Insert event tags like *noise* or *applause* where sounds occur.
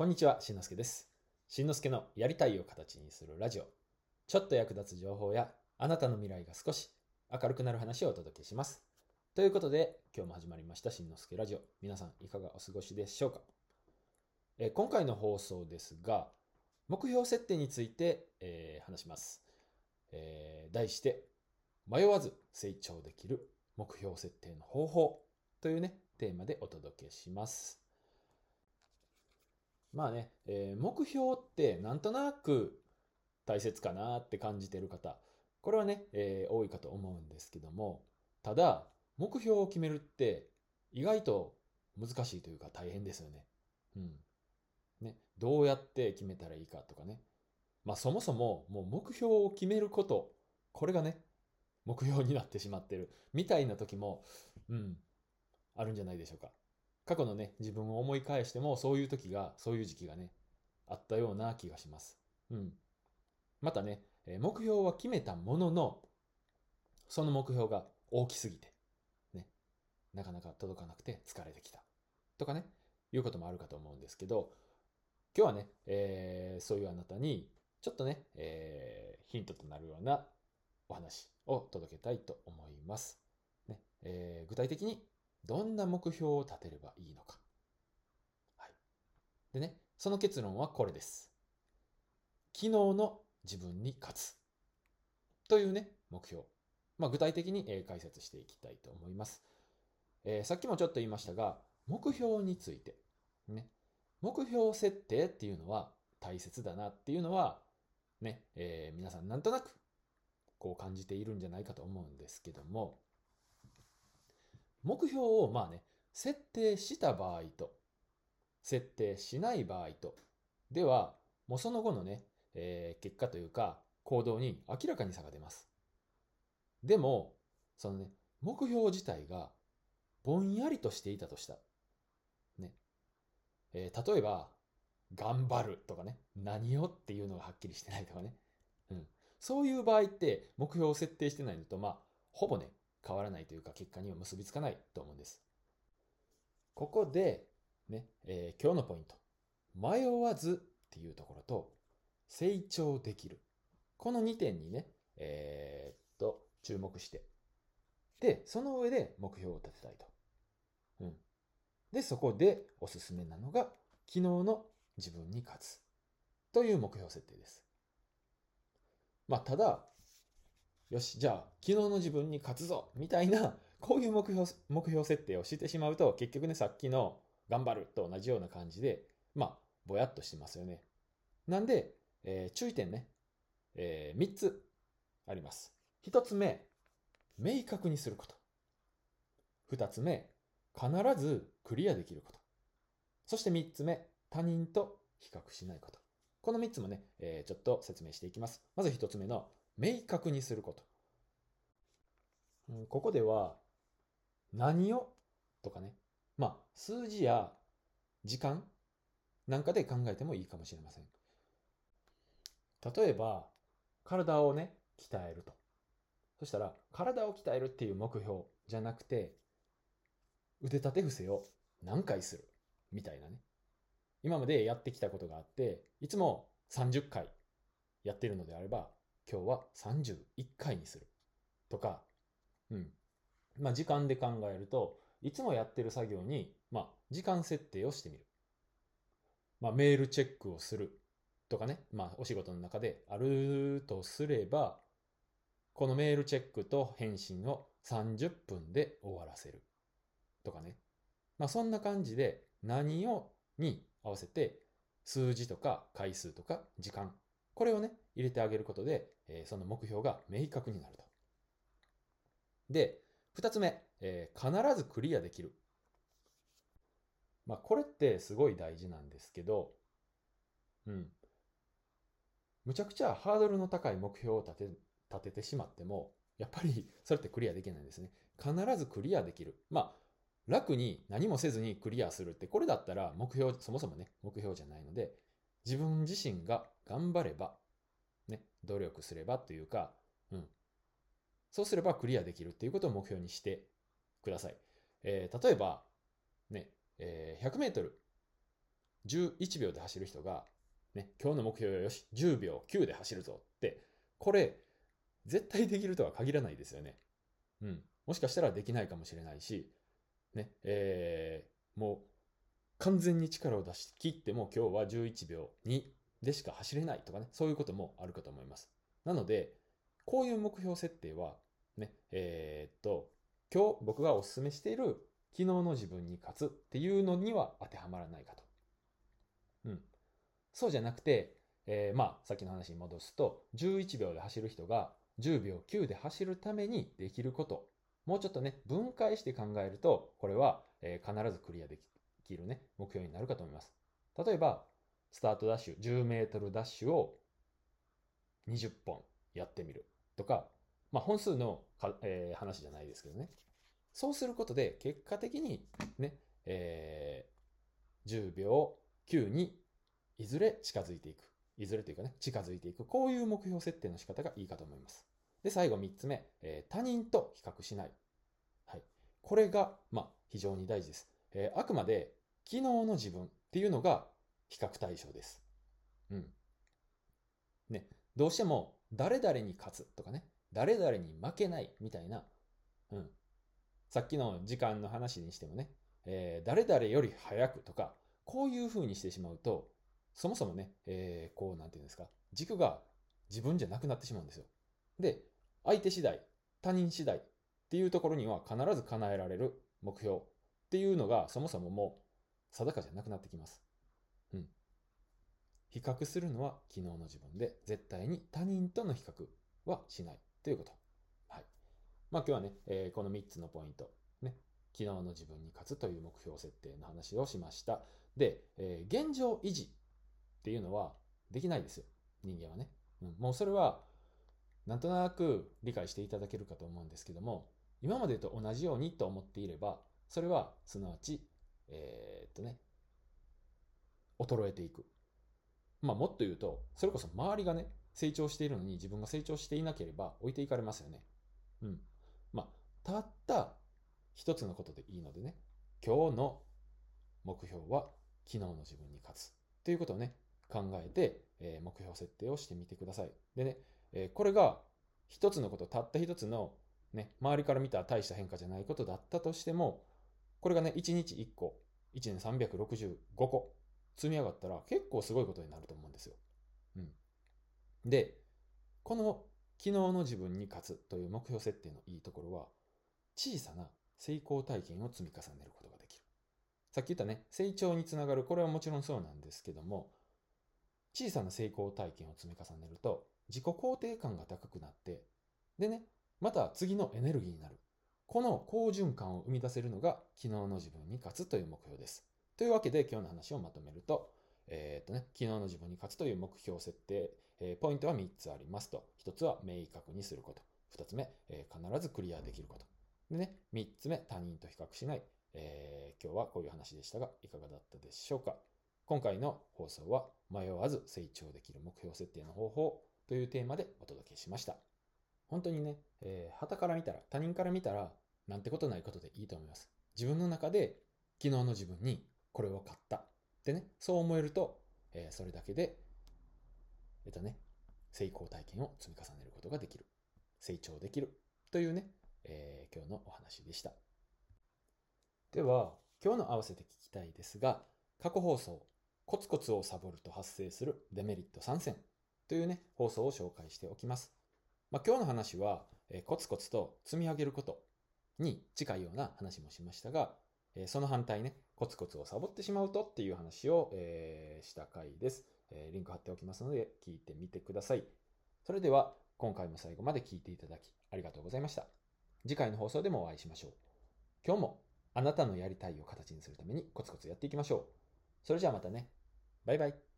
こんにちは、しんのすけです。しんのすけのやりたいを形にするラジオ。ちょっと役立つ情報や、あなたの未来が少し明るくなる話をお届けします。ということで、今日も始まりましたしんのすけラジオ。皆さん、いかがお過ごしでしょうか？え今回の放送ですが、目標設定について、えー話します。えー題して、迷わず成長できる目標設定の方法というね、テーマでお届けします。まあね、えー目標ってなんとなく大切かなって感じてる方、これはね、えー多いかと思うんですけども、ただ、目標を決めるって意外と難しいというか大変ですよね。うん。ね、どうやって決めたらいいかとかね。まあそもそももう目標を決めること、これがね、目標になってしまってるみたいな時も、うん、あるんじゃないでしょうか。過去のね、自分を思い返しても、そういう時が、そういう時期がね、あったような気がします。うん。またね、目標は決めたものの、その目標が大きすぎて、ね、なかなか届かなくて疲れてきた。とかね、いうこともあるかと思うんですけど、今日はね、えーそういうあなたに、ちょっとね、えーヒントとなるようなお話を届けたいと思います。ねえー具体的にどんな目標を立てればいいのか。はい。でね、その結論はこれです。昨日の自分に勝つ。というね、目標。まあ、具体的に、え解説していきたいと思います。えーさっきもちょっと言いましたが、目標について。ね。目標設定っていうのは大切だなっていうのは、ね、えー皆さんなんとなくこう感じているんじゃないかと思うんですけども、目標をまあね、設定した場合と、設定しない場合と、では、もうその後のね、えー結果というか、行動に明らかに差が出ます。でも、そのね、目標自体がぼんやりとしていたとした。ね。えー例えば、頑張るとかね、何をっていうのがはっきりしてないとかね。うん。そういう場合って、目標を設定してないのと、まあ、ほぼね、変わらないというか、結果には結びつかないと思うんです。ここで、ね、えー今日のポイント。迷わずっていうところと、成長できる。この2点にね、えーっと、注目して。で、その上で目標を立てたいと。うん。で、そこでおすすめなのが、昨日の自分に勝つ。という目標設定です。まあ、ただ、よし、じゃあ、昨日の自分に勝つぞみたいな、*laughs* こういう目標、目標設定をしてしまうと、結局ね、さっきの頑張ると同じような感じで、まあ、ぼやっとしてますよね。なんで、えー注意点ね、え3つあります。1つ目、明確にすること。2つ目、必ずクリアできること。そして3つ目、他人と比較しないこと。この3つもね、えーちょっと説明していきます。まず1つ目の、明確にすること。うんここでは、何を？とかね、まあ、数字や時間なんかで考えてもいいかもしれません。例えば、体をね、鍛えると。そしたら、体を鍛えるっていう目標じゃなくて、腕立て伏せを何回する？みたいなね。今までやってきたことがあって、いつも30回やってるのであれば、今日は31回にする。とか、うん。まあ、時間で考えると、いつもやってる作業に、まあ、時間設定をしてみる。まあ、メールチェックをする。とかね、まあ、お仕事の中であるとすれば、このメールチェックと返信を30分で終わらせる。とかね。まあ、そんな感じで何をに合わせて数字とか回数とか時間、これをね、入れてあげることで、えーその目標が明確になると。で、二つ目、えー必ずクリアできる。まあ、これってすごい大事なんですけど、うん。むちゃくちゃハードルの高い目標を立て、立ててしまっても、やっぱり *laughs* それってクリアできないんですね。必ずクリアできる。まあ、楽に何もせずにクリアするって、これだったら目標、そもそもね、目標じゃないので、自分自身が頑張れば、ね、努力すればというか、うん。そうすればクリアできるっていうことを目標にしてください。えー例えば、ね、えー100メートル11秒で走る人が、ね、今日の目標よし、10秒9で走るぞって、これ、絶対できるとは限らないですよね。うん。もしかしたらできないかもしれないし、ね、えー、もう、完全に力を出し切っても今日は11秒2でしか走れないとかね、そういうこともあるかと思います。なので、こういう目標設定は、ね、えー、っと、今日僕がお勧めしている昨日の自分に勝つっていうのには当てはまらないかと。うん。そうじゃなくて、えー、まあ、さっきの話に戻すと、11秒で走る人が10秒9で走るためにできること。もうちょっとね、分解して考えると、これは、えー、必ずクリアできるね、目標になるかと思います。例えば、スタートダッシュ、10メートルダッシュを20本やってみるとか、まあ、本数のか、えー、話じゃないですけどね。そうすることで、結果的にね、えー、10秒9にいずれ近づいていく。いずれというかね、近づいていく。こういう目標設定の仕方がいいかと思います。で、最後3つ目、えー、他人と比較しない。はい。これが、まあ、非常に大事です。えー、あくまで、昨日の自分っていうのが比較対象です。うん。ね、どうしても誰々に勝つとかね、誰々に負けないみたいな、うん。さっきの時間の話にしてもね、えー、誰々より早くとか、こういう風にしてしまうと、そもそもね、えー、こう、なんていうんですか、軸が自分じゃなくなってしまうんですよ。で、相手次第、他人次第っていうところには必ず叶えられる目標っていうのが、そもそももう定かじゃなくなってきます。うん比較するのは昨日の自分で、絶対に他人との比較はしないということ。はい。まあ今日はね、えー、この3つのポイント、ね、昨日の自分に勝つという目標設定の話をしました。で、えー、現状維持っていうのはできないですよ。人間はね。うん、もうそれは、なんとなく理解していただけるかと思うんですけども、今までと同じようにと思っていれば、それはすなわち、えー、っとね、衰えていく。まあもっと言うと、それこそ周りがね、成長しているのに自分が成長していなければ置いていかれますよね。うん。まあ、たった一つのことでいいのでね、今日の目標は昨日の自分に勝つ。ということをね、考えて、えー、目標設定をしてみてください。でね、えー、これが一つのこと、たった一つのね、周りから見た大した変化じゃないことだったとしても、これがね、1日1個、1年365個積み上がったら結構すごいことになると思うんですよ。うん。で、この昨日の自分に勝つという目標設定のいいところは、小さな成功体験を積み重ねることができる。さっき言ったね、成長につながる、これはもちろんそうなんですけども、小さな成功体験を積み重ねると、自己肯定感が高くなって、でね、また次のエネルギーになる。この好循環を生み出せるのが昨日の自分に勝つという目標です。というわけで今日の話をまとめると、えー、っとね、昨日の自分に勝つという目標設定、えー、ポイントは3つありますと。1つは明確にすること。2つ目、えー、必ずクリアできること。でね、3つ目、他人と比較しない。えー、今日はこういう話でしたが、いかがだったでしょうか。今回の放送は、迷わず成長できる目標設定の方法というテーマでお届けしました。本当にね、えー、旗から見たら、他人から見たら、なんてことないことでいいと思います。自分の中で、昨日の自分にこれを買った。ってね、そう思えると、えー、それだけで、えっとね、成功体験を積み重ねることができる。成長できる。というね、えー、今日のお話でした。では、今日の合わせて聞きたいですが、過去放送、コツコツをサボると発生するデメリット3選というね、放送を紹介しておきます。まあ、今日の話は、えー、コツコツと積み上げることに近いような話もしましたが、えー、その反対ね、コツコツをサボってしまうとっていう話を、えー、した回です、えー、リンク貼っておきますので聞いてみてください。それでは今回も最後まで聞いていただきありがとうございました。次回の放送でもお会いしましょう。今日もあなたのやりたいを形にするためにコツコツやっていきましょう。それじゃあまたね。バイバイ。